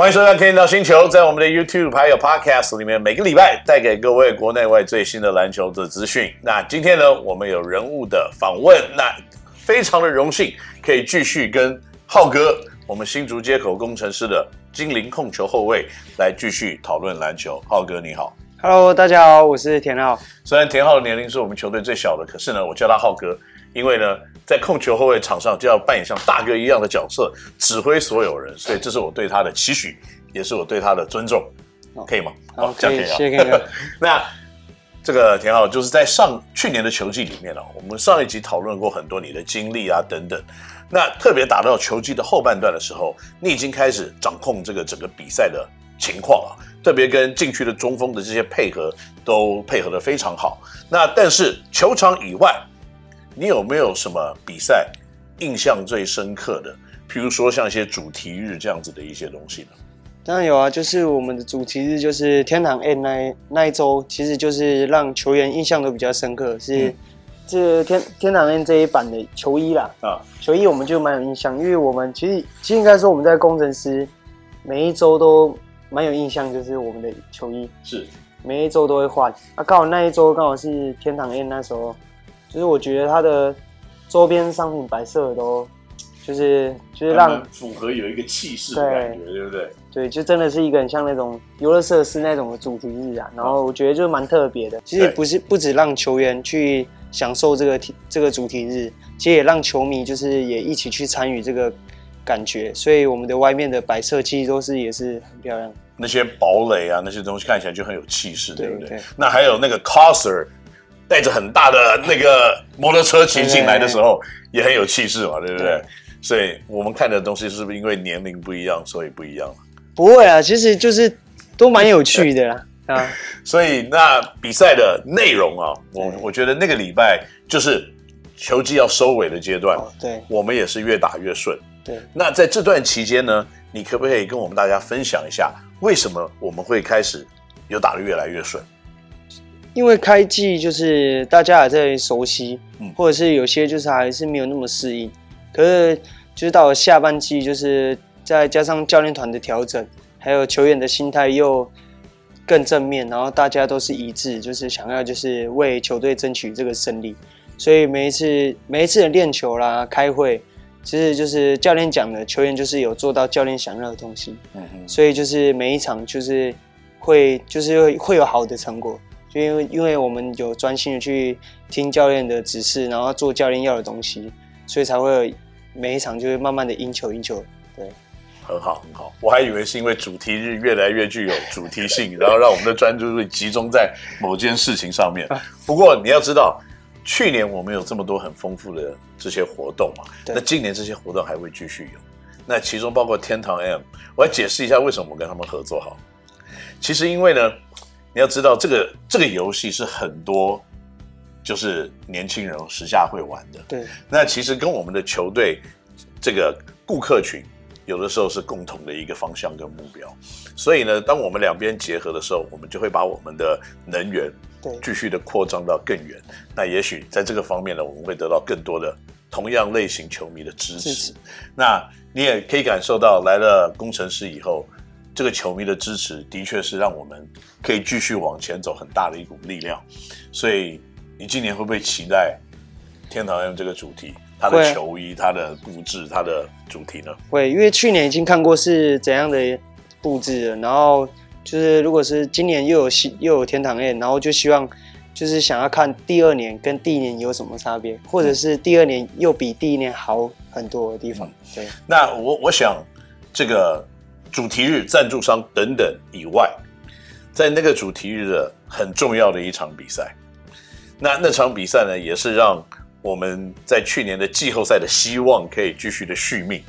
欢迎收看《天道星球》。在我们的 YouTube 还有 Podcast 里面，每个礼拜带给各位国内外最新的篮球的资讯。那今天呢，我们有人物的访问，那非常的荣幸可以继续跟浩哥，我们新竹街口工程师的精灵控球后卫来继续讨论篮球。浩哥你好，Hello，大家好，我是田浩。虽然田浩的年龄是我们球队最小的，可是呢，我叫他浩哥。因为呢，在控球后卫场上就要扮演像大哥一样的角色，指挥所有人，所以这是我对他的期许，也是我对他的尊重，可以吗？好，这样可以啊。谢谢。那这个田浩，就是在上去年的球季里面呢，我们上一集讨论过很多你的经历啊等等。那特别打到球季的后半段的时候，你已经开始掌控这个整个比赛的情况啊，特别跟禁区的中锋的这些配合都配合的非常好。那但是球场以外。你有没有什么比赛印象最深刻的？譬如说像一些主题日这样子的一些东西呢？当然有啊，就是我们的主题日就是天堂 N 那那一周，其实就是让球员印象都比较深刻，是、嗯、这天天堂 N 这一版的球衣啦。啊，球衣我们就蛮有印象，因为我们其实其实应该说我们在工程师每一周都蛮有印象，就是我们的球衣是每一周都会换啊，刚好那一周刚好是天堂 N 那时候。就是我觉得它的周边商品摆设都，就是就是让符合有一个气势的感觉，对不对？对，就真的是一个很像那种游乐设施那种的主题日啊。然后我觉得就蛮特别的。其实不是不止让球员去享受这个这个主题日，其实也让球迷就是也一起去参与这个感觉。所以我们的外面的摆设其实都是也是很漂亮。那些堡垒啊，那些东西看起来就很有气势，对不对？对对，那还有那个 coser。带着很大的那个摩托车骑进来的时候，也很有气势嘛，对不对？所以我们看的东西是不是因为年龄不一样，所以不一样？不会啊，其实就是都蛮有趣的啦。啊，所以那比赛的内容啊，我我觉得那个礼拜就是球季要收尾的阶段，对，我们也是越打越顺。对，那在这段期间呢，你可不可以跟我们大家分享一下，为什么我们会开始有打得越来越顺？因为开季就是大家还在熟悉，嗯，或者是有些就是还是没有那么适应，可是就是到了下半季，就是再加上教练团的调整，还有球员的心态又更正面，然后大家都是一致，就是想要就是为球队争取这个胜利，所以每一次每一次的练球啦、开会，其实就是教练讲的，球员就是有做到教练想要的东西，所以就是每一场就是会就是会会有好的成果。就因为因为我们有专心的去听教练的指示，然后做教练要的东西，所以才会每一场就会慢慢的赢球赢球。对，很好很好。我还以为是因为主题日越来越具有主题性，然后让我们的专注力集中在某件事情上面。不过你要知道，去年我们有这么多很丰富的这些活动嘛，那今年这些活动还会继续有。那其中包括天堂 M，我来解释一下为什么我跟他们合作好。其实因为呢。你要知道，这个这个游戏是很多就是年轻人时下会玩的。对，那其实跟我们的球队这个顾客群有的时候是共同的一个方向跟目标。所以呢，当我们两边结合的时候，我们就会把我们的能源对继续的扩张到更远。那也许在这个方面呢，我们会得到更多的同样类型球迷的支持。是是。那你也可以感受到，来了工程师以后。这个球迷的支持的确是让我们可以继续往前走很大的一股力量，所以你今年会不会期待天堂 M 这个主题？他的球衣、他的布置、他的主题呢？会，因为去年已经看过是怎样的布置了，然后就是如果是今年又有新又有天堂 M，然后就希望就是想要看第二年跟第一年有什么差别，或者是第二年又比第一年好很多的地方。对，那我我想这个。主题日、赞助商等等以外，在那个主题日的很重要的一场比赛，那那场比赛呢，也是让我们在去年的季后赛的希望可以继续的续命。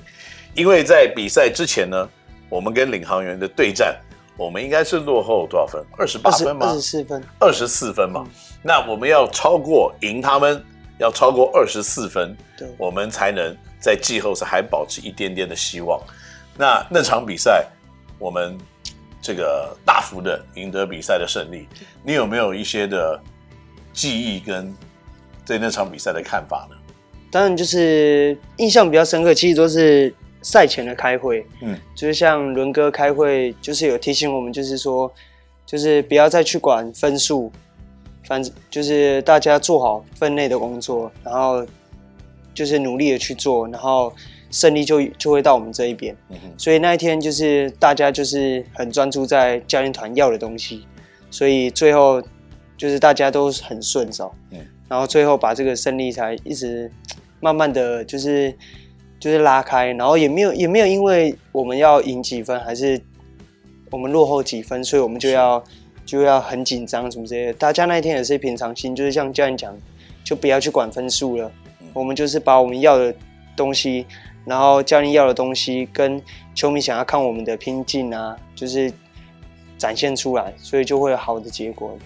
因为在比赛之前呢，我们跟领航员的对战，我们应该是落后多少分？二十八分吗？二十四分。二十四分嘛。那我们要超过赢他们，要超过二十四分，对，我们才能在季后赛还保持一点点的希望。那那场比赛，我们这个大幅的赢得比赛的胜利，你有没有一些的记忆跟对那场比赛的看法呢？当然，就是印象比较深刻，其实都是赛前的开会，嗯，就是像伦哥开会，就是有提醒我们，就是说，就是不要再去管分数，反正就是大家做好分内的工作，然后就是努力的去做，然后胜利就就会到我们这一边。嗯，所以那一天就是大家就是很专注在教练团要的东西，所以最后就是大家都很顺手，嗯，然后最后把这个胜利才一直慢慢的就是。就是拉开，然后也没有也没有因为我们要赢几分，还是我们落后几分，所以我们就要就要很紧张什么之类的。大家那一天也是平常心，就是像教练讲，就不要去管分数了。我们就是把我们要的东西，然后教练要的东西，跟球迷想要看我们的拼劲啊，就是展现出来，所以就会有好的结果。